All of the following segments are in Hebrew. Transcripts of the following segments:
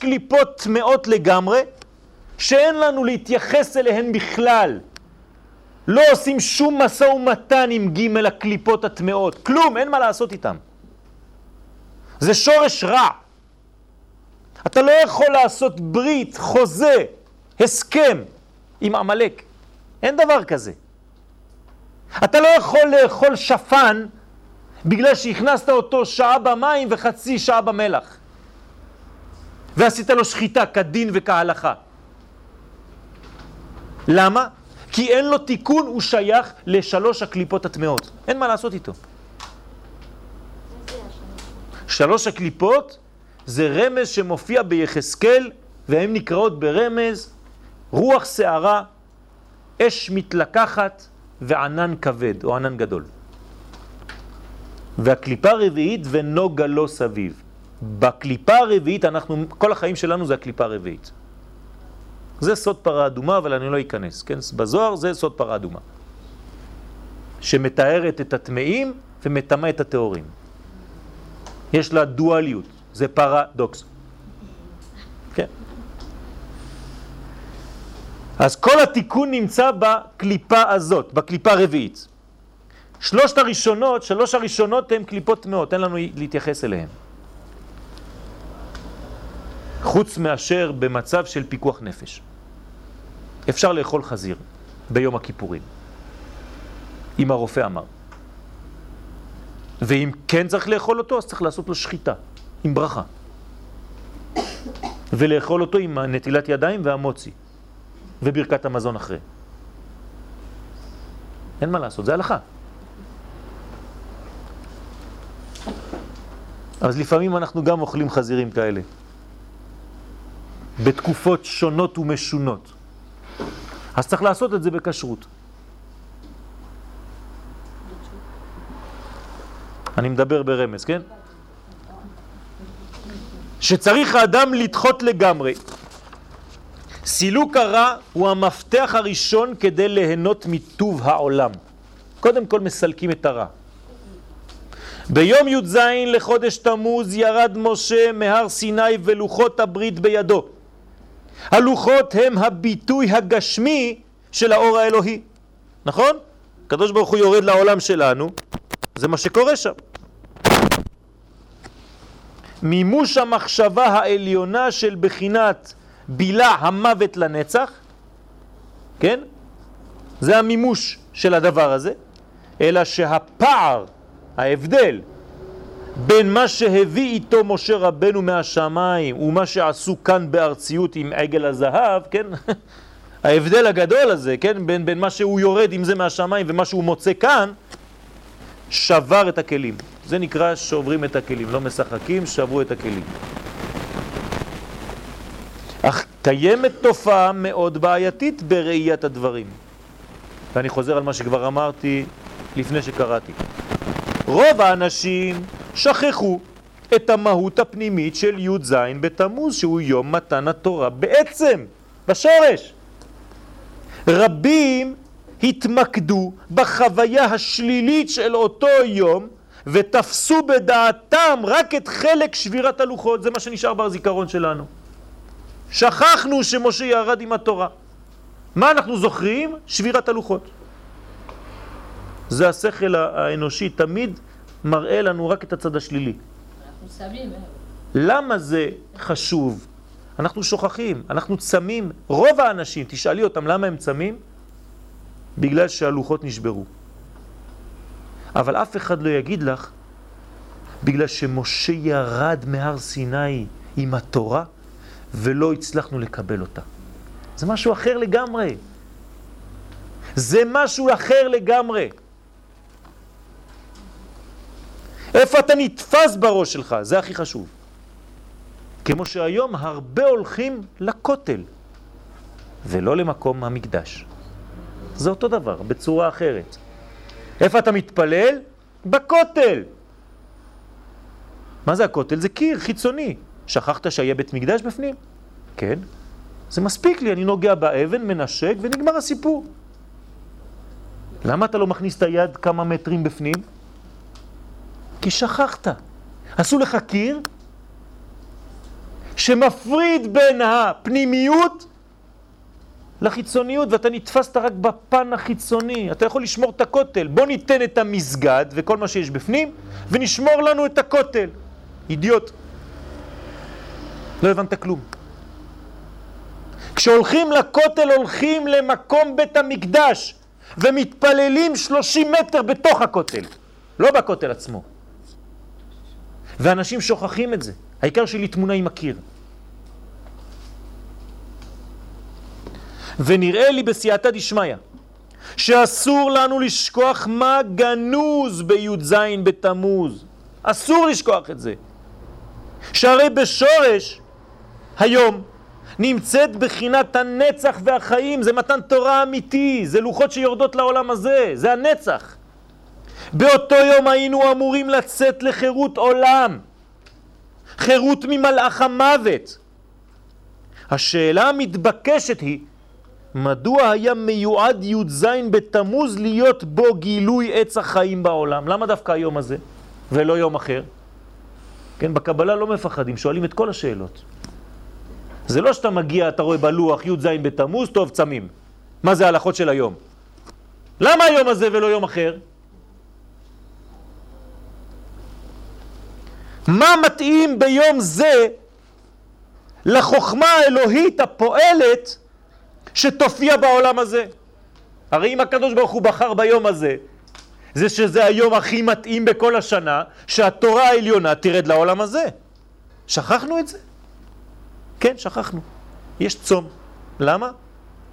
קליפות טמאות לגמרי, שאין לנו להתייחס אליהן בכלל. לא עושים שום מסע ומתן עם ג' הקליפות הטמאות, כלום, אין מה לעשות איתם. זה שורש רע. אתה לא יכול לעשות ברית, חוזה, הסכם עם עמלק. אין דבר כזה. אתה לא יכול לאכול שפן בגלל שהכנסת אותו שעה במים וחצי שעה במלח. ועשית לו שחיטה כדין וכהלכה. למה? כי אין לו תיקון, הוא שייך לשלוש הקליפות הטמאות. אין מה לעשות איתו. שלוש הקליפות זה רמז שמופיע ביחזקאל, והן נקראות ברמז רוח שערה, אש מתלקחת וענן כבד, או ענן גדול. והקליפה הרביעית ונוגה לא סביב. בקליפה הרביעית, אנחנו, כל החיים שלנו זה הקליפה הרביעית. זה סוד פרה אדומה, אבל אני לא אכנס, כן? בזוהר זה סוד פרה אדומה. שמתארת את הטמאים ומטמא את הטהורים. יש לה דואליות, זה פרדוקס. כן. אז כל התיקון נמצא בקליפה הזאת, בקליפה הרביעית. שלושת הראשונות, שלוש הראשונות הן קליפות טמאות, אין לנו להתייחס אליהן. חוץ מאשר במצב של פיקוח נפש. אפשר לאכול חזיר ביום הכיפורים, אם הרופא אמר. ואם כן צריך לאכול אותו, אז צריך לעשות לו שחיטה, עם ברכה. ולאכול אותו עם נטילת ידיים והמוצי, וברכת המזון אחרי. אין מה לעשות, זה הלכה. אז לפעמים אנחנו גם אוכלים חזירים כאלה, בתקופות שונות ומשונות. אז צריך לעשות את זה בכשרות. אני מדבר ברמז, כן? שצריך האדם לדחות לגמרי. סילוק הרע הוא המפתח הראשון כדי ליהנות מטוב העולם. קודם כל מסלקים את הרע. ביום י"ז לחודש תמוז ירד משה מהר סיני ולוחות הברית בידו. הלוחות הם הביטוי הגשמי של האור האלוהי, נכון? הקדוש ברוך הוא יורד לעולם שלנו, זה מה שקורה שם. מימוש המחשבה העליונה של בחינת בילה המוות לנצח, כן? זה המימוש של הדבר הזה, אלא שהפער, ההבדל בין מה שהביא איתו משה רבנו מהשמיים ומה שעשו כאן בארציות עם עגל הזהב, כן? ההבדל הגדול הזה, כן? בין, בין מה שהוא יורד עם זה מהשמיים ומה שהוא מוצא כאן, שבר את הכלים. זה נקרא שוברים את הכלים, לא משחקים, שברו את הכלים. אך קיימת תופעה מאוד בעייתית בראיית הדברים. ואני חוזר על מה שכבר אמרתי לפני שקראתי. רוב האנשים שכחו את המהות הפנימית של י"ז בתמוז, שהוא יום מתן התורה בעצם, בשורש. רבים התמקדו בחוויה השלילית של אותו יום ותפסו בדעתם רק את חלק שבירת הלוחות, זה מה שנשאר בזיכרון שלנו. שכחנו שמשה ירד עם התורה. מה אנחנו זוכרים? שבירת הלוחות. זה השכל האנושי תמיד מראה לנו רק את הצד השלילי. למה זה חשוב? אנחנו שוכחים, אנחנו צמים. רוב האנשים, תשאלי אותם למה הם צמים? בגלל שהלוחות נשברו. אבל אף אחד לא יגיד לך, בגלל שמשה ירד מהר סיני עם התורה ולא הצלחנו לקבל אותה. זה משהו אחר לגמרי. זה משהו אחר לגמרי. איפה אתה נתפס בראש שלך? זה הכי חשוב. כמו שהיום הרבה הולכים לכותל, ולא למקום המקדש. זה אותו דבר, בצורה אחרת. איפה אתה מתפלל? בכותל. מה זה הכותל? זה קיר חיצוני. שכחת שהיה בית מקדש בפנים? כן. זה מספיק לי, אני נוגע באבן, מנשק ונגמר הסיפור. למה אתה לא מכניס את היד כמה מטרים בפנים? כי שכחת. עשו לך קיר שמפריד בין הפנימיות לחיצוניות, ואתה נתפסת רק בפן החיצוני. אתה יכול לשמור את הכותל. בוא ניתן את המסגד וכל מה שיש בפנים, ונשמור לנו את הכותל. אידיוט. לא הבנת כלום. כשהולכים לכותל הולכים למקום בית המקדש ומתפללים 30 מטר בתוך הכותל, לא בכותל עצמו. ואנשים שוכחים את זה. העיקר שלי תמונה עם הקיר. ונראה לי בסייעתא דשמיא שאסור לנו לשכוח מה גנוז בי"ז בתמוז. אסור לשכוח את זה. שהרי בשורש היום נמצאת בחינת הנצח והחיים, זה מתן תורה אמיתי, זה לוחות שיורדות לעולם הזה, זה הנצח. באותו יום היינו אמורים לצאת לחירות עולם, חירות ממלאך המוות. השאלה המתבקשת היא, מדוע היה מיועד י"ז בתמוז להיות בו גילוי עץ החיים בעולם? למה דווקא היום הזה ולא יום אחר? כן, בקבלה לא מפחדים, שואלים את כל השאלות. זה לא שאתה מגיע, אתה רואה בלוח י"ז בתמוז, טוב, צמים. מה זה ההלכות של היום? למה היום הזה ולא יום אחר? מה מתאים ביום זה לחוכמה האלוהית הפועלת שתופיע בעולם הזה? הרי אם הקדוש ברוך הוא בחר ביום הזה, זה שזה היום הכי מתאים בכל השנה, שהתורה העליונה תרד לעולם הזה. שכחנו את זה? כן, שכחנו. יש צום. למה?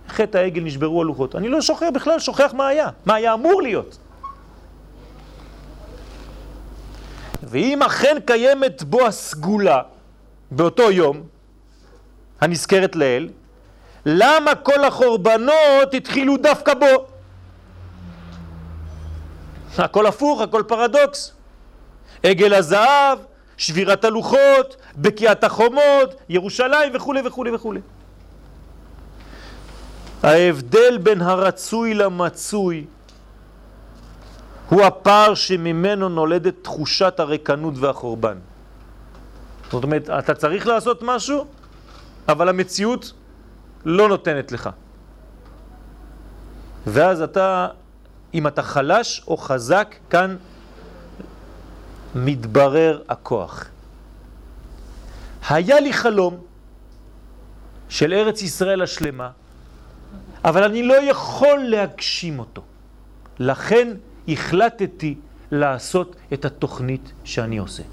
חטא העגל נשברו הלוחות. אני לא שוכח בכלל, שוכח מה היה, מה היה אמור להיות. ואם אכן קיימת בו הסגולה באותו יום, הנזכרת לאל, למה כל החורבנות התחילו דווקא בו? הכל הפוך, הכל פרדוקס. עגל הזהב, שבירת הלוחות, בקיעת החומות, ירושלים וכו' וכו' וכו'. ההבדל בין הרצוי למצוי הוא הפער שממנו נולדת תחושת הריקנות והחורבן. זאת אומרת, אתה צריך לעשות משהו, אבל המציאות לא נותנת לך. ואז אתה, אם אתה חלש או חזק, כאן מתברר הכוח. היה לי חלום של ארץ ישראל השלמה, אבל אני לא יכול להגשים אותו. לכן החלטתי לעשות את התוכנית שאני עושה.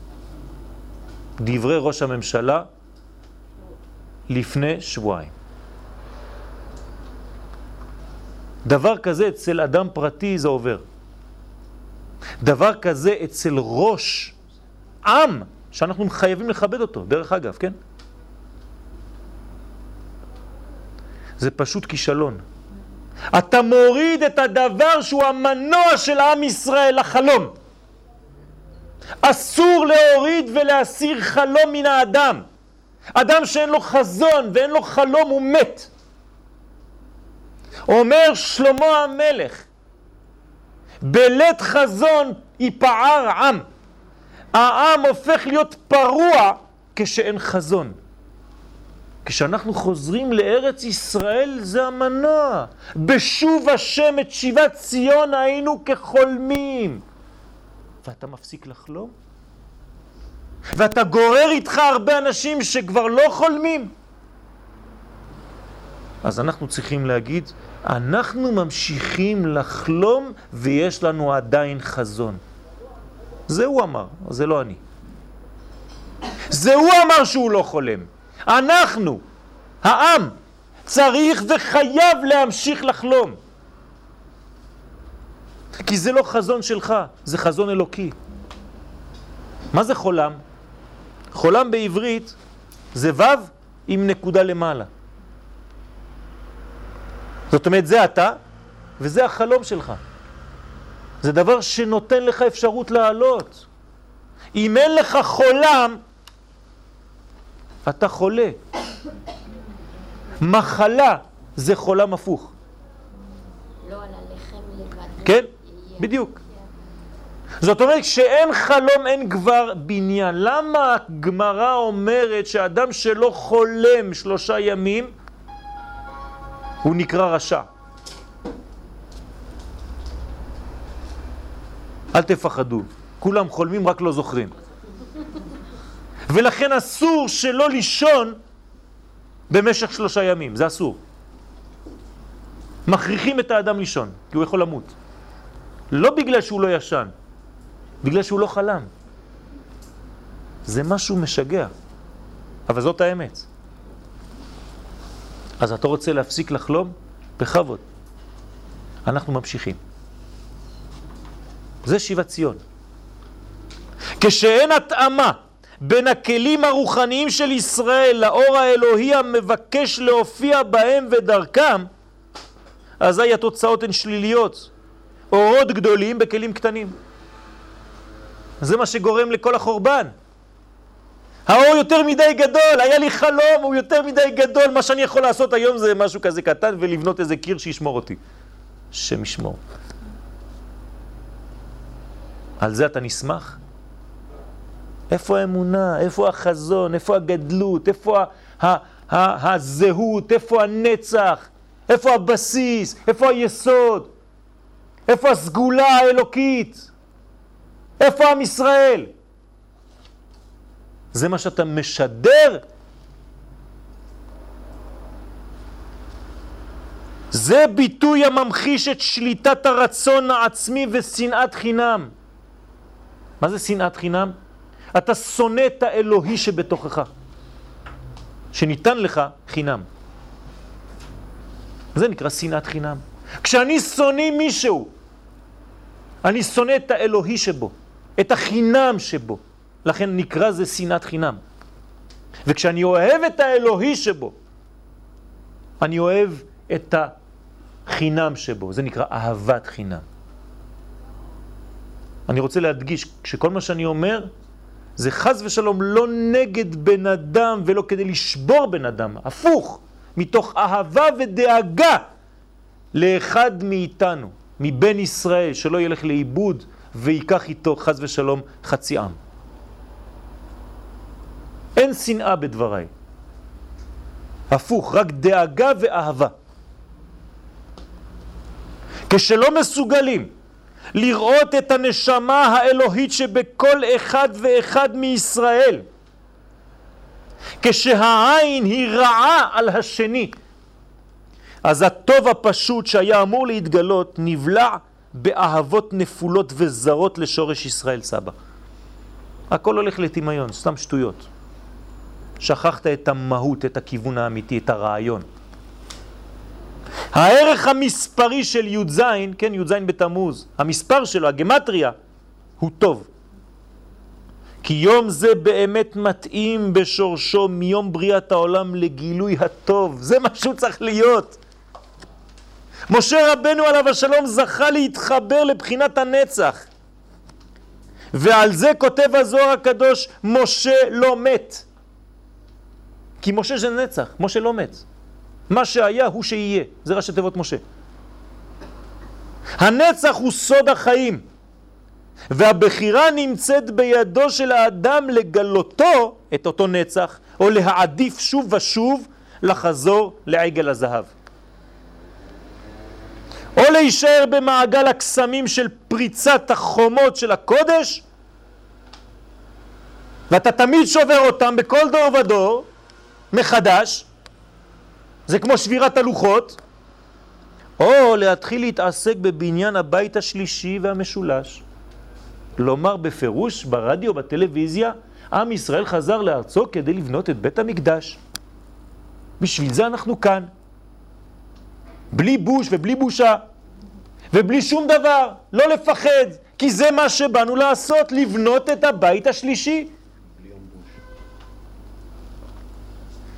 דברי ראש הממשלה לפני שבועיים. דבר כזה אצל אדם פרטי זה עובר. דבר כזה אצל ראש עם, שאנחנו חייבים לכבד אותו, דרך אגב, כן? זה פשוט כישלון. אתה מוריד את הדבר שהוא המנוע של עם ישראל, החלום. אסור להוריד ולהסיר חלום מן האדם. אדם שאין לו חזון ואין לו חלום הוא מת. אומר שלמה המלך, בלית חזון ייפער עם. העם הופך להיות פרוע כשאין חזון. כשאנחנו חוזרים לארץ ישראל זה המנוע. בשוב השם את שיבת ציון היינו כחולמים. ואתה מפסיק לחלום? ואתה גורר איתך הרבה אנשים שכבר לא חולמים? אז אנחנו צריכים להגיד, אנחנו ממשיכים לחלום ויש לנו עדיין חזון. זה הוא אמר, זה לא אני. זה הוא אמר שהוא לא חולם. אנחנו, העם, צריך וחייב להמשיך לחלום. כי זה לא חזון שלך, זה חזון אלוקי. מה זה חולם? חולם בעברית זה ו' עם נקודה למעלה. זאת אומרת, זה אתה, וזה החלום שלך. זה דבר שנותן לך אפשרות לעלות. אם אין לך חולם, אתה חולה. מחלה זה חולם הפוך. לא על הלחם לבד. כן, בדיוק. זאת אומרת, כשאין חלום אין כבר בניין. למה הגמרא אומרת שאדם שלא חולם שלושה ימים, הוא נקרא רשע? אל תפחדו, כולם חולמים רק לא זוכרים. ולכן אסור שלא לישון במשך שלושה ימים, זה אסור. מכריחים את האדם לישון, כי הוא יכול למות. לא בגלל שהוא לא ישן, בגלל שהוא לא חלם. זה משהו משגע, אבל זאת האמת. אז אתה רוצה להפסיק לחלום? בכבוד. אנחנו ממשיכים. זה שיבת ציון. כשאין התאמה בין הכלים הרוחניים של ישראל לאור האלוהי המבקש להופיע בהם ודרכם, אזי התוצאות הן שליליות. אורות גדולים בכלים קטנים. זה מה שגורם לכל החורבן. האור יותר מדי גדול, היה לי חלום, הוא יותר מדי גדול, מה שאני יכול לעשות היום זה משהו כזה קטן ולבנות איזה קיר שישמור אותי. השם ישמור. על זה אתה נשמח? איפה האמונה? איפה החזון? איפה הגדלות? איפה ה- ה- ה- הזהות? איפה הנצח? איפה הבסיס? איפה היסוד? איפה הסגולה האלוקית? איפה עם ישראל? זה מה שאתה משדר? זה ביטוי הממחיש את שליטת הרצון העצמי ושנאת חינם. מה זה שנאת חינם? אתה שונא את האלוהי שבתוכך, שניתן לך חינם. זה נקרא שנאת חינם. כשאני שונא מישהו, אני שונא את האלוהי שבו, את החינם שבו. לכן נקרא זה שנאת חינם. וכשאני אוהב את האלוהי שבו, אני אוהב את החינם שבו. זה נקרא אהבת חינם. אני רוצה להדגיש, שכל מה שאני אומר, זה חז ושלום לא נגד בן אדם ולא כדי לשבור בן אדם, הפוך, מתוך אהבה ודאגה לאחד מאיתנו, מבן ישראל, שלא ילך לאיבוד ויקח איתו חז ושלום חצי עם. אין שנאה בדבריי. הפוך, רק דאגה ואהבה. כשלא מסוגלים לראות את הנשמה האלוהית שבכל אחד ואחד מישראל, כשהעין היא רעה על השני, אז הטוב הפשוט שהיה אמור להתגלות נבלע באהבות נפולות וזרות לשורש ישראל סבא. הכל הולך לטמיון, סתם שטויות. שכחת את המהות, את הכיוון האמיתי, את הרעיון. הערך המספרי של י"ז, כן, י"ז בתמוז, המספר שלו, הגמטריה, הוא טוב. כי יום זה באמת מתאים בשורשו מיום בריאת העולם לגילוי הטוב. זה מה שהוא צריך להיות. משה רבנו עליו השלום זכה להתחבר לבחינת הנצח. ועל זה כותב הזוהר הקדוש, משה לא מת. כי משה זה נצח, משה לא מת. מה שהיה הוא שיהיה, זה ראשי תיבות משה. הנצח הוא סוד החיים, והבחירה נמצאת בידו של האדם לגלותו, את אותו נצח, או להעדיף שוב ושוב לחזור לעגל הזהב. או להישאר במעגל הקסמים של פריצת החומות של הקודש, ואתה תמיד שובר אותם בכל דור ודור, מחדש, זה כמו שבירת הלוחות, או להתחיל להתעסק בבניין הבית השלישי והמשולש. לומר בפירוש ברדיו, בטלוויזיה, עם ישראל חזר לארצו כדי לבנות את בית המקדש. בשביל זה אנחנו כאן. בלי בוש ובלי בושה, ובלי שום דבר, לא לפחד, כי זה מה שבאנו לעשות, לבנות את הבית השלישי.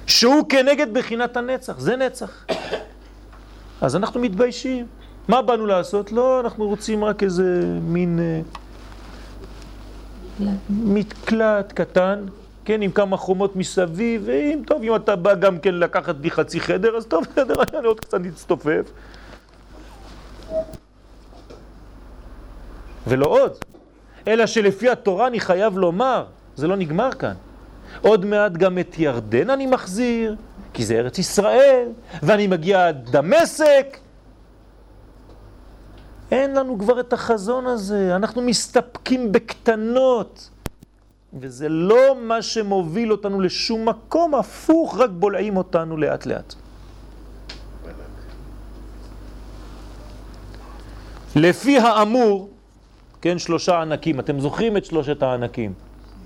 שהוא כנגד בחינת הנצח, זה נצח. אז אנחנו מתביישים. מה באנו לעשות? לא, אנחנו רוצים רק איזה מין אה, מקלט קטן, כן, עם כמה חומות מסביב, ואם טוב, אם אתה בא גם כן לקחת לי חצי חדר, אז טוב, חדר, אני עוד קצת נצטופף. ולא עוד. אלא שלפי התורה אני חייב לומר, זה לא נגמר כאן. עוד מעט גם את ירדן אני מחזיר, כי זה ארץ ישראל, ואני מגיע עד דמשק. אין לנו כבר את החזון הזה, אנחנו מסתפקים בקטנות. וזה לא מה שמוביל אותנו לשום מקום, הפוך, רק בולעים אותנו לאט לאט. לפי האמור, כן, שלושה ענקים, אתם זוכרים את שלושת הענקים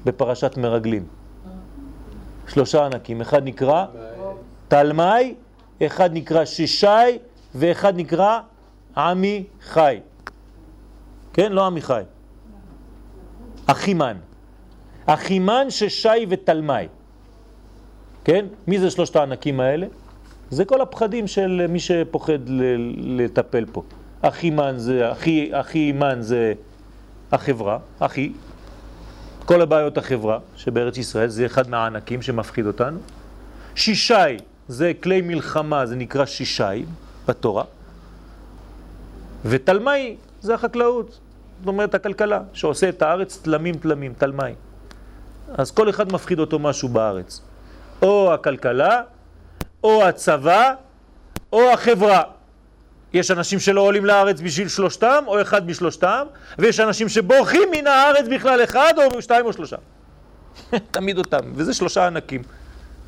בפרשת מרגלים? שלושה ענקים, אחד נקרא תלמי, אחד נקרא שישי ואחד נקרא עמי חי. כן, לא עמי חי. אחימן. אחימן, ששי ותלמי. כן? מי זה שלושת הענקים האלה? זה כל הפחדים של מי שפוחד לטפל פה. אחימן זה, אחי, אחימן זה החברה, אחי. כל הבעיות החברה שבארץ ישראל זה אחד מהענקים שמפחיד אותנו. שישי זה כלי מלחמה, זה נקרא שישי בתורה. ותלמי זה החקלאות, זאת אומרת הכלכלה, שעושה את הארץ תלמים תלמים, תלמי. אז כל אחד מפחיד אותו משהו בארץ. או הכלכלה, או הצבא, או החברה. יש אנשים שלא עולים לארץ בשביל שלושתם, או אחד משלושתם, ויש אנשים שבורחים מן הארץ בכלל אחד, או שתיים או שלושה. תמיד אותם, וזה שלושה ענקים.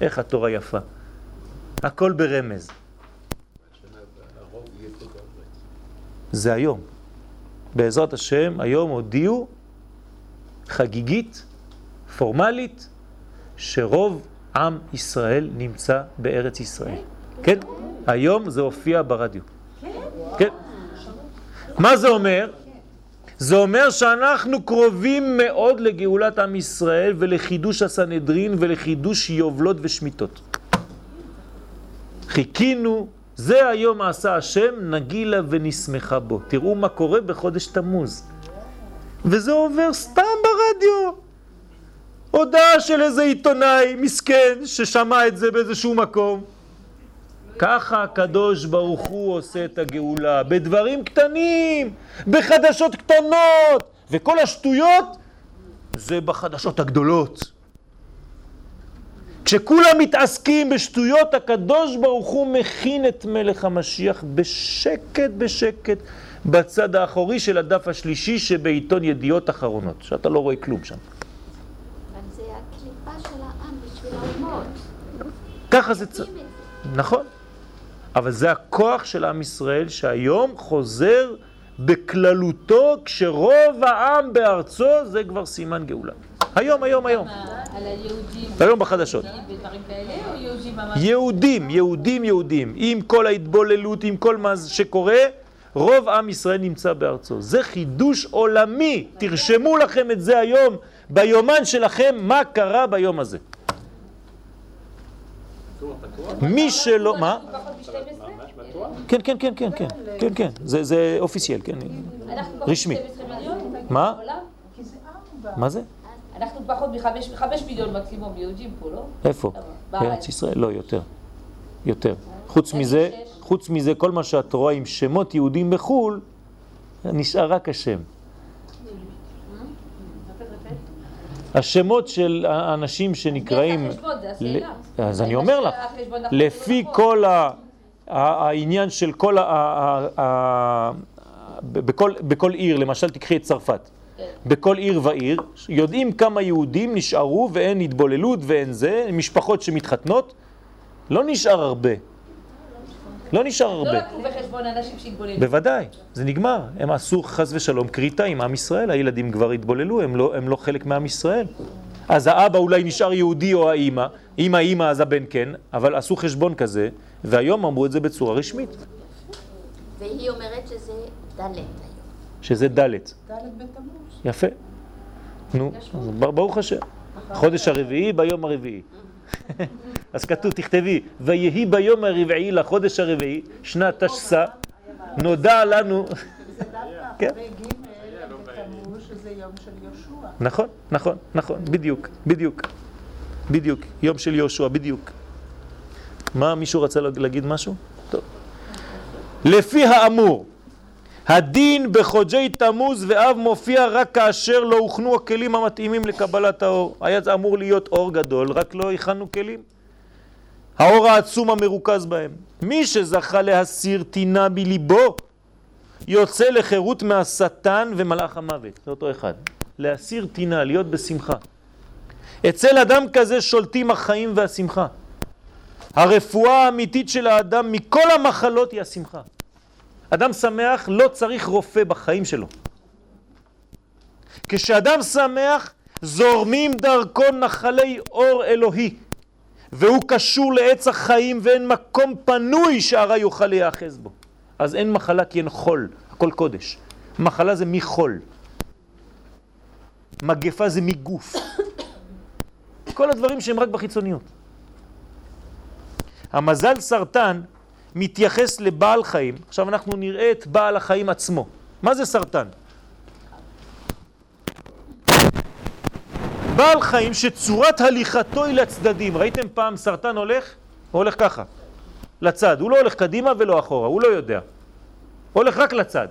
איך התורה יפה. הכל ברמז. זה היום. בעזרת השם, היום הודיעו חגיגית פורמלית שרוב עם ישראל נמצא בארץ ישראל. כן? היום זה הופיע ברדיו. כן? מה זה אומר? זה אומר שאנחנו קרובים מאוד לגאולת עם ישראל ולחידוש הסנהדרין ולחידוש יובלות ושמיטות. חיכינו, זה היום עשה השם, נגילה ונשמחה בו. תראו מה קורה בחודש תמוז. וזה עובר סתם ברדיו. הודעה של איזה עיתונאי מסכן ששמע את זה באיזשהו מקום. ככה הקדוש ברוך הוא עושה את הגאולה, בדברים קטנים, בחדשות קטנות, וכל השטויות זה בחדשות הגדולות. כשכולם מתעסקים בשטויות, הקדוש ברוך הוא מכין את מלך המשיח בשקט בשקט בצד האחורי של הדף השלישי שבעיתון ידיעות אחרונות, שאתה לא רואה כלום שם. ככה זה צריך. נכון. אבל זה הכוח של עם ישראל שהיום חוזר בכללותו כשרוב העם בארצו זה כבר סימן גאולה. היום, היום, היום. על היהודים. היום בחדשות. יהודים, יהודים, יהודים. עם כל ההתבוללות, עם כל מה שקורה, רוב עם ישראל נמצא בארצו. זה חידוש עולמי. תרשמו לכם את זה היום ביומן שלכם, מה קרה ביום הזה. מי שלא, מה? כן, כן, כן, כן, כן, כן, כן, זה אופיסיאל, כן, רשמי. מה? מה זה? אנחנו פחות מחמש מיליון מקסימום יהודים פה, לא? איפה? בארץ ישראל? לא, יותר. יותר. חוץ מזה, חוץ מזה, כל מה שאת רואה עם שמות יהודים בחו"ל, נשאר רק השם. השמות של האנשים שנקראים... אז אני אומר לך, לפי כל העניין של כל ה... בכל עיר, למשל תקחי את צרפת, כן. בכל עיר ועיר, יודעים כמה יהודים נשארו ואין התבוללות ואין זה, משפחות שמתחתנות, לא נשאר הרבה. לא נשאר לא הרבה. לא לקחו בחשבון אנשים שהתבוללו. בוודאי, זה נגמר. הם עשו חס ושלום כריתה עם עם ישראל, הילדים כבר התבוללו, הם לא, הם לא חלק מעם ישראל. אז האבא אולי נשאר יהודי או האימא, אם האימא אז הבן כן, אבל עשו חשבון כזה, והיום אמרו את זה בצורה רשמית. והיא אומרת שזה דלת שזה דלת. דלת בתמוז. יפה. נו, ברוך השם. חודש הרביעי ביום הרביעי. אז כתוב, תכתבי, ויהי ביום הרביעי לחודש הרביעי, שנת תשס"א, נודע לנו... כן. נכון, נכון, נכון, בדיוק, בדיוק, בדיוק, יום של יהושע, בדיוק. מה, מישהו רצה להגיד משהו? טוב. לפי האמור, הדין בחודשי תמוז ואב מופיע רק כאשר לא הוכנו הכלים המתאימים לקבלת האור. היה אמור להיות אור גדול, רק לא הכנו כלים. האור העצום המרוכז בהם. מי שזכה להסיר טינה מליבו, יוצא לחירות מהשטן ומלאך המוות. זה אותו אחד. להסיר טינה, להיות בשמחה. אצל אדם כזה שולטים החיים והשמחה. הרפואה האמיתית של האדם מכל המחלות היא השמחה. אדם שמח לא צריך רופא בחיים שלו. כשאדם שמח זורמים דרכו נחלי אור אלוהי והוא קשור לעץ החיים ואין מקום פנוי שהרע יוכל להיאחז בו. אז אין מחלה כי אין חול, הכל קודש. מחלה זה מחול. מגפה זה מגוף. כל הדברים שהם רק בחיצוניות. המזל סרטן מתייחס לבעל חיים. עכשיו אנחנו נראה את בעל החיים עצמו. מה זה סרטן? בעל חיים שצורת הליכתו היא לצדדים. ראיתם פעם סרטן הולך? הוא הולך ככה, לצד. הוא לא הולך קדימה ולא אחורה, הוא לא יודע. הוא הולך רק לצד.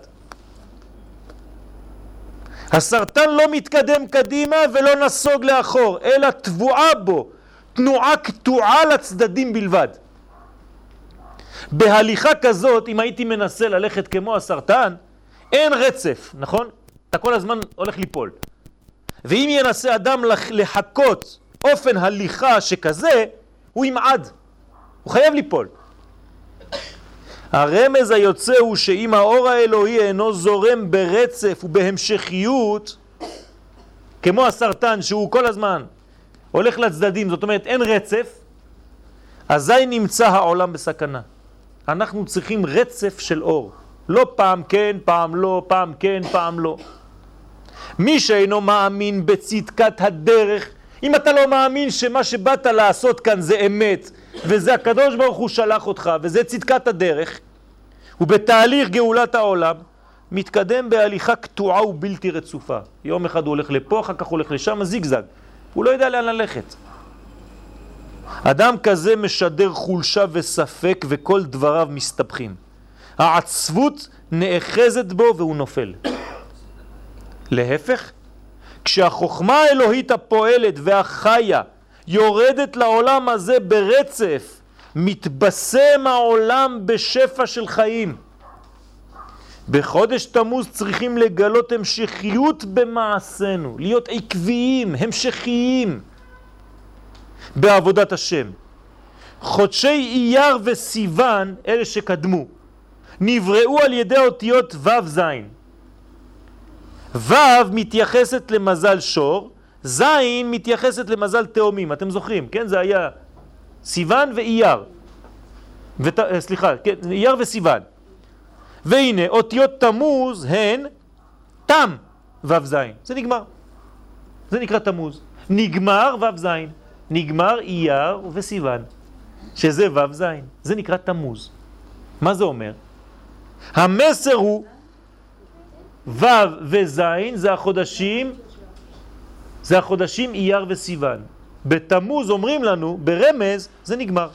הסרטן לא מתקדם קדימה ולא נסוג לאחור, אלא תבועה בו, תנועה קטועה לצדדים בלבד. בהליכה כזאת, אם הייתי מנסה ללכת כמו הסרטן, אין רצף, נכון? אתה כל הזמן הולך ליפול. ואם ינסה אדם לחכות אופן הליכה שכזה, הוא ימעד, הוא חייב ליפול. הרמז היוצא הוא שאם האור האלוהי אינו זורם ברצף ובהמשכיות, כמו הסרטן שהוא כל הזמן הולך לצדדים, זאת אומרת אין רצף, אזי נמצא העולם בסכנה. אנחנו צריכים רצף של אור. לא פעם כן, פעם לא, פעם כן, פעם לא. מי שאינו מאמין בצדקת הדרך, אם אתה לא מאמין שמה שבאת לעשות כאן זה אמת, וזה הקדוש ברוך הוא שלח אותך, וזה צדקת הדרך, ובתהליך גאולת העולם, מתקדם בהליכה קטועה ובלתי רצופה. יום אחד הוא הולך לפה, אחר כך הולך לשם, זיגזג. הוא לא יודע לאן ללכת. אדם כזה משדר חולשה וספק וכל דבריו מסתבכים. העצבות נאחזת בו והוא נופל. להפך, כשהחוכמה האלוהית הפועלת והחיה יורדת לעולם הזה ברצף, מתבשם העולם בשפע של חיים. בחודש תמוז צריכים לגלות המשכיות במעשינו, להיות עקביים, המשכיים. בעבודת השם. חודשי אייר וסיוון, אלה שקדמו, נבראו על ידי אותיות ו' ז'. ו' מתייחסת למזל שור, ז' מתייחסת למזל תאומים, אתם זוכרים, כן? זה היה סיוון ואייר. ות... אה, סליחה, כן, אייר וסיוון. והנה, אותיות תמוז הן תם ו' ז'. זה נגמר. זה נקרא תמוז. נגמר ו' ז'. נגמר אייר וסיוון, שזה ו' ז', זה נקרא תמוז. מה זה אומר? המסר הוא ו' וז' זה החודשים, זה החודשים אייר וסיוון. בתמוז אומרים לנו, ברמז, זה נגמר.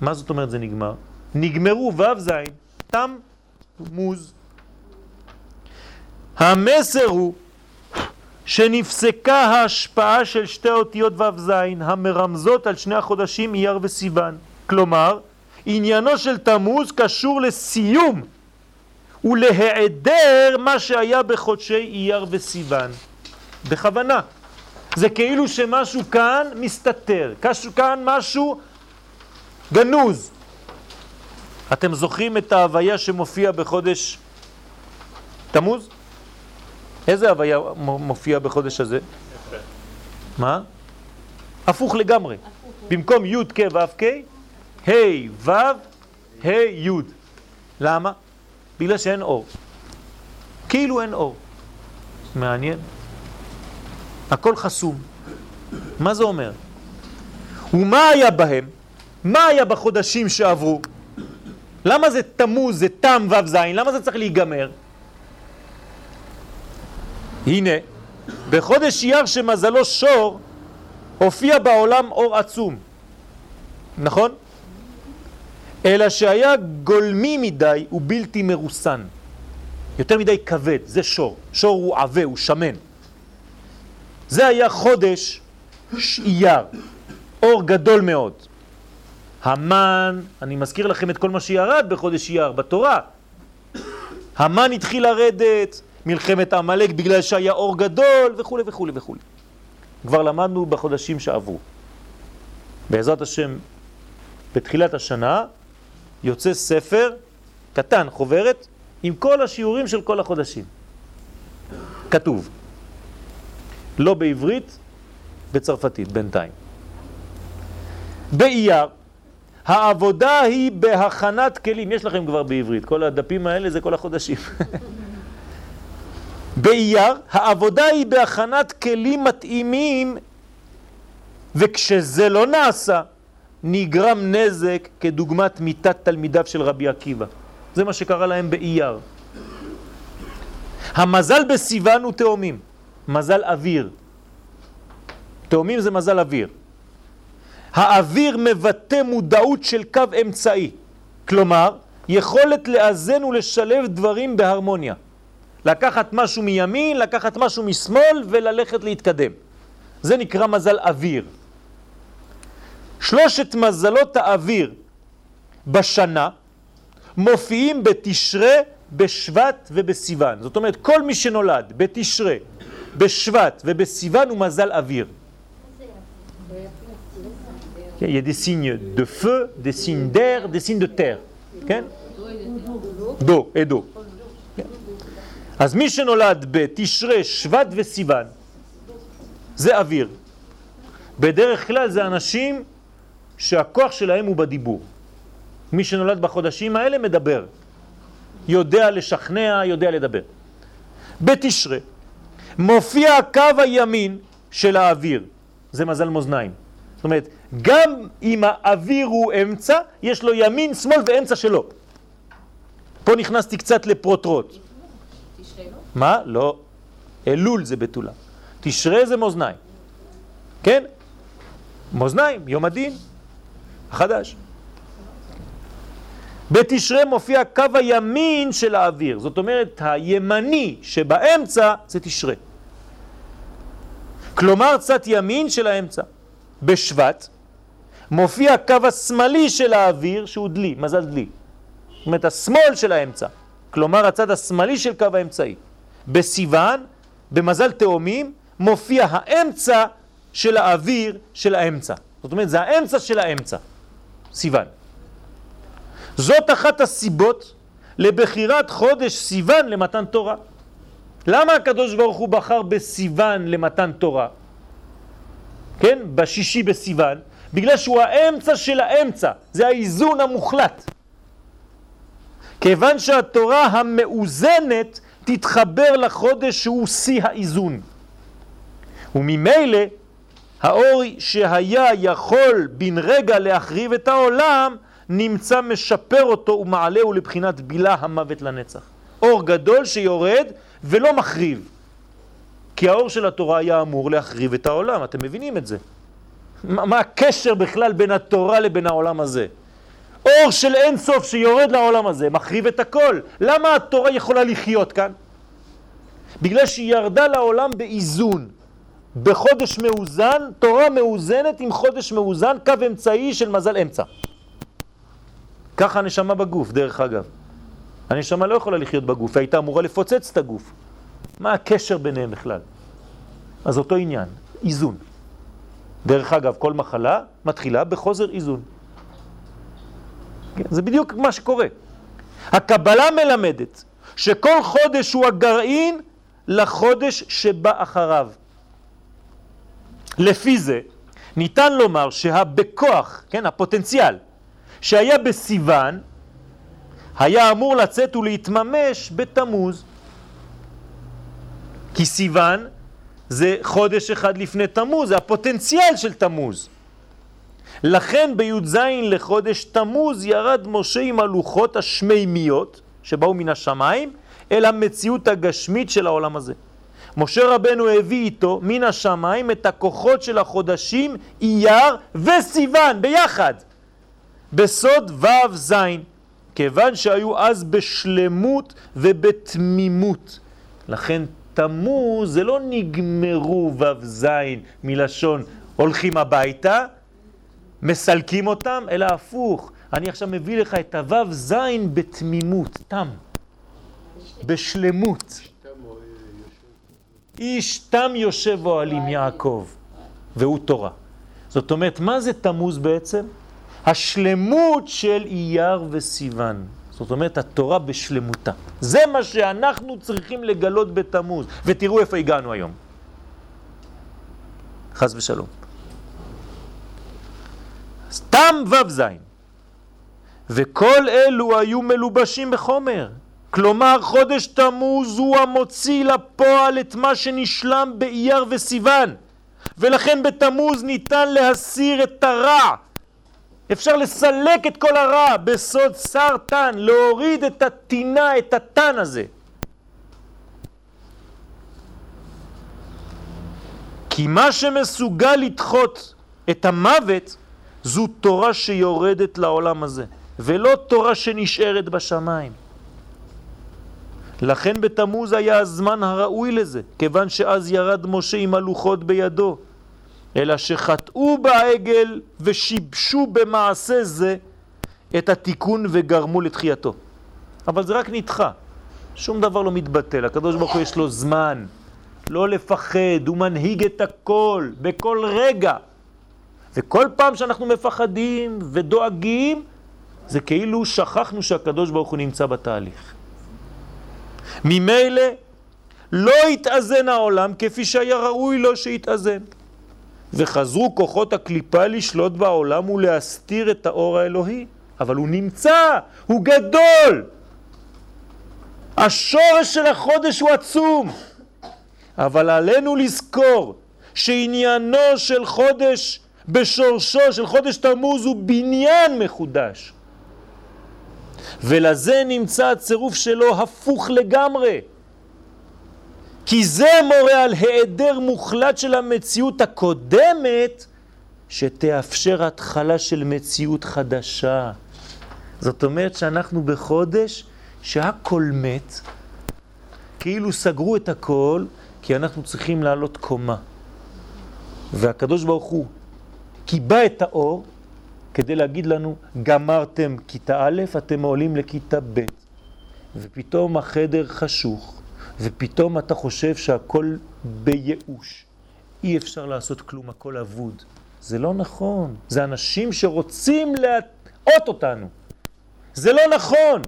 מה זאת אומרת זה נגמר? נגמרו ו' ז', תם מוז. המסר הוא שנפסקה ההשפעה של שתי אותיות ו' ז' המרמזות על שני החודשים אייר וסיוון. כלומר, עניינו של תמוז קשור לסיום ולהיעדר מה שהיה בחודשי אייר וסיוון. בכוונה. זה כאילו שמשהו כאן מסתתר, כאן משהו גנוז. אתם זוכרים את ההוויה שמופיע בחודש תמוז? איזה הוויה מופיע בחודש הזה? מה? הפוך לגמרי. במקום י' כ' ו' כ', ה' ו', ה' י'. למה? בגלל שאין אור. כאילו אין אור. מעניין. הכל חסום. מה זה אומר? ומה היה בהם? מה היה בחודשים שעברו? למה זה תמוז, זה תם ו' ז', למה זה צריך להיגמר? הנה, בחודש אייר שמזלו שור, הופיע בעולם אור עצום. נכון? אלא שהיה גולמי מדי ובלתי מרוסן. יותר מדי כבד, זה שור. שור הוא עבה, הוא שמן. זה היה חודש אייר, אור גדול מאוד. המן, אני מזכיר לכם את כל מה שירד בחודש אייר, בתורה. המן התחיל לרדת, מלחמת עמלק בגלל שהיה אור גדול וכו' וכו' וכו'. כבר למדנו בחודשים שעברו. בעזרת השם, בתחילת השנה יוצא ספר קטן, חוברת, עם כל השיעורים של כל החודשים. כתוב. לא בעברית, בצרפתית, בינתיים. באייר, העבודה היא בהכנת כלים, יש לכם כבר בעברית, כל הדפים האלה זה כל החודשים. באייר, העבודה היא בהכנת כלים מתאימים, וכשזה לא נעשה, נגרם נזק כדוגמת מיתת תלמידיו של רבי עקיבא. זה מה שקרה להם באייר. המזל בסיוון הוא תאומים, מזל אוויר. תאומים זה מזל אוויר. האוויר מבטא מודעות של קו אמצעי, כלומר, יכולת לאזן ולשלב דברים בהרמוניה. לקחת משהו מימין, לקחת משהו משמאל וללכת להתקדם. זה נקרא מזל אוויר. שלושת מזלות האוויר בשנה מופיעים בתשרה, בשבט ובסיוון. זאת אומרת, כל מי שנולד בתשרה, בשבט ובסיוון הוא מזל אוויר. Il y a des signes de feu, des signes d'air. כן? דו, אדו. אז מי שנולד בתשרה, שבט וסיוון, זה אוויר. בדרך כלל זה אנשים שהכוח שלהם הוא בדיבור. מי שנולד בחודשים האלה מדבר. יודע לשכנע, יודע לדבר. בתשרה מופיע הקו הימין של האוויר, זה מזל מאזניים. זאת אומרת, גם אם האוויר הוא אמצע, יש לו ימין, שמאל ואמצע שלו. פה נכנסתי קצת לפרוטרוט. מה? לא. אלול זה בתולה. תשרה זה מאזניים. כן? מאזניים, יום הדין, החדש. בתשרה מופיע קו הימין של האוויר, זאת אומרת הימני שבאמצע זה תשרה. כלומר צד ימין של האמצע. בשבט מופיע הקו השמאלי של האוויר שהוא דלי, מזל דלי. זאת אומרת השמאל של האמצע, כלומר הצד השמאלי של קו האמצעי. בסיוון, במזל תאומים, מופיע האמצע של האוויר של האמצע. זאת אומרת זה האמצע של האמצע, סיוון. זאת אחת הסיבות לבחירת חודש סיוון למתן תורה. למה הקדוש ברוך הוא בחר בסיוון למתן תורה? כן? בשישי בסיוון, בגלל שהוא האמצע של האמצע, זה האיזון המוחלט. כיוון שהתורה המאוזנת תתחבר לחודש שהוא שיא האיזון. וממילא האור שהיה יכול בן רגע להחריב את העולם, נמצא משפר אותו ומעלהו לבחינת בילה המוות לנצח. אור גדול שיורד ולא מחריב. כי האור של התורה היה אמור להחריב את העולם, אתם מבינים את זה. מה, מה הקשר בכלל בין התורה לבין העולם הזה? אור של אין סוף שיורד לעולם הזה, מחריב את הכל. למה התורה יכולה לחיות כאן? בגלל שהיא ירדה לעולם באיזון. בחודש מאוזן, תורה מאוזנת עם חודש מאוזן, קו אמצעי של מזל אמצע. ככה הנשמה בגוף, דרך אגב. הנשמה לא יכולה לחיות בגוף, היא הייתה אמורה לפוצץ את הגוף. מה הקשר ביניהם בכלל? אז אותו עניין, איזון. דרך אגב, כל מחלה מתחילה בחוזר איזון. כן, זה בדיוק מה שקורה. הקבלה מלמדת שכל חודש הוא הגרעין לחודש שבא אחריו. לפי זה ניתן לומר שהבכוח, כן, הפוטנציאל, שהיה בסיוון, היה אמור לצאת ולהתממש בתמוז. כי סיוון זה חודש אחד לפני תמוז, זה הפוטנציאל של תמוז. לכן בי"ז לחודש תמוז ירד משה עם הלוחות השמימיות שבאו מן השמיים אל המציאות הגשמית של העולם הזה. משה רבנו הביא איתו מן השמיים את הכוחות של החודשים אייר וסיוון ביחד. בסוד ו' ז', כיוון שהיו אז בשלמות ובתמימות. לכן תמוז זה לא נגמרו ו' ז' מלשון הולכים הביתה, מסלקים אותם, אלא הפוך. אני עכשיו מביא לך את הו' ז' בתמימות, תם, בשלמות. איש תם יושב אוהלים יעקב, והוא תורה. זאת אומרת, מה זה תמוז בעצם? השלמות של אייר וסיוון. זאת אומרת, התורה בשלמותה. זה מה שאנחנו צריכים לגלות בתמוז. ותראו איפה הגענו היום. חס ושלום. סתם ו' ז', וכל אלו היו מלובשים בחומר. כלומר, חודש תמוז הוא המוציא לפועל את מה שנשלם באייר וסיוון. ולכן בתמוז ניתן להסיר את הרע. אפשר לסלק את כל הרע בסוד שר תן, להוריד את הטינה, את התן הזה. כי מה שמסוגל לדחות את המוות זו תורה שיורדת לעולם הזה, ולא תורה שנשארת בשמיים. לכן בתמוז היה הזמן הראוי לזה, כיוון שאז ירד משה עם הלוחות בידו, אלא שחטאו בעגל ושיבשו במעשה זה את התיקון וגרמו לתחייתו. אבל זה רק נדחה, שום דבר לא מתבטל, הקדוש ברוך הוא יש לו זמן, לא לפחד, הוא מנהיג את הכל, בכל רגע. וכל פעם שאנחנו מפחדים ודואגים, זה כאילו שכחנו שהקדוש ברוך הוא נמצא בתהליך. ממילא לא התאזן העולם כפי שהיה ראוי לו שיתאזן. וחזרו כוחות הקליפה לשלוט בעולם ולהסתיר את האור האלוהי. אבל הוא נמצא, הוא גדול. השורש של החודש הוא עצום. אבל עלינו לזכור שעניינו של חודש בשורשו של חודש תמוז הוא בניין מחודש. ולזה נמצא הצירוף שלו הפוך לגמרי. כי זה מורה על היעדר מוחלט של המציאות הקודמת שתאפשר התחלה של מציאות חדשה. זאת אומרת שאנחנו בחודש שהכל מת, כאילו סגרו את הכל, כי אנחנו צריכים לעלות קומה. והקדוש ברוך הוא קיבע את האור כדי להגיד לנו, גמרתם כיתה א', אתם עולים לכיתה ב', ופתאום החדר חשוך, ופתאום אתה חושב שהכל בייאוש. אי אפשר לעשות כלום, הכל אבוד. זה לא נכון, זה אנשים שרוצים להטעות אותנו. זה לא נכון.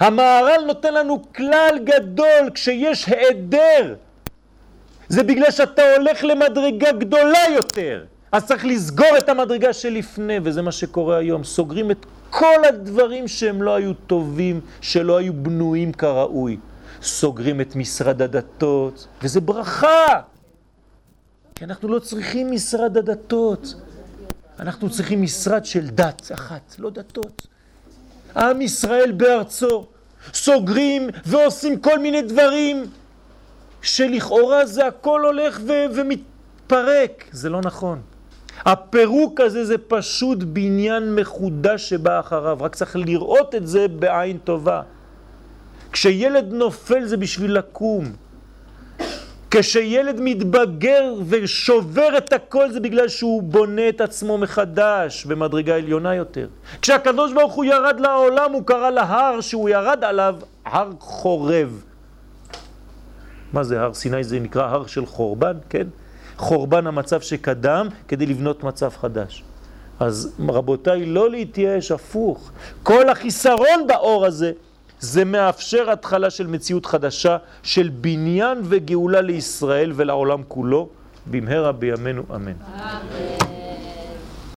המהר"ל נותן לנו כלל גדול כשיש העדר. זה בגלל שאתה הולך למדרגה גדולה יותר. אז צריך לסגור את המדרגה שלפני, וזה מה שקורה היום. סוגרים את כל הדברים שהם לא היו טובים, שלא היו בנויים כראוי. סוגרים את משרד הדתות, וזה ברכה! כי אנחנו לא צריכים משרד הדתות. אנחנו צריכים משרד של דת אחת, לא דתות. עם ישראל בארצו, סוגרים ועושים כל מיני דברים שלכאורה זה הכל הולך ומתפרק. זה לא נכון. הפירוק הזה זה פשוט בניין מחודש שבא אחריו, רק צריך לראות את זה בעין טובה. כשילד נופל זה בשביל לקום. כשילד מתבגר ושובר את הכל זה בגלל שהוא בונה את עצמו מחדש במדרגה עליונה יותר. כשהקדוש ברוך הוא ירד לעולם הוא קרא להר שהוא ירד עליו הר חורב. מה זה הר סיני? זה נקרא הר של חורבן, כן? חורבן המצב שקדם כדי לבנות מצב חדש. אז רבותיי, לא להתייאש, הפוך. כל החיסרון באור הזה, זה מאפשר התחלה של מציאות חדשה, של בניין וגאולה לישראל ולעולם כולו, במהרה בימינו אמן. אמן.